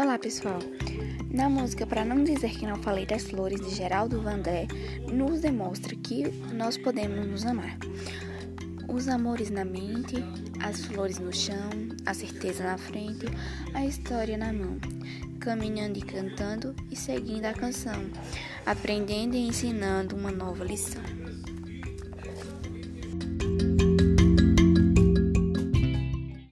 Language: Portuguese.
Olá, pessoal! Na música Para Não Dizer Que Não Falei das Flores, de Geraldo Vandré nos demonstra que nós podemos nos amar. Os amores na mente, as flores no chão, a certeza na frente, a história na mão, caminhando e cantando e seguindo a canção, aprendendo e ensinando uma nova lição.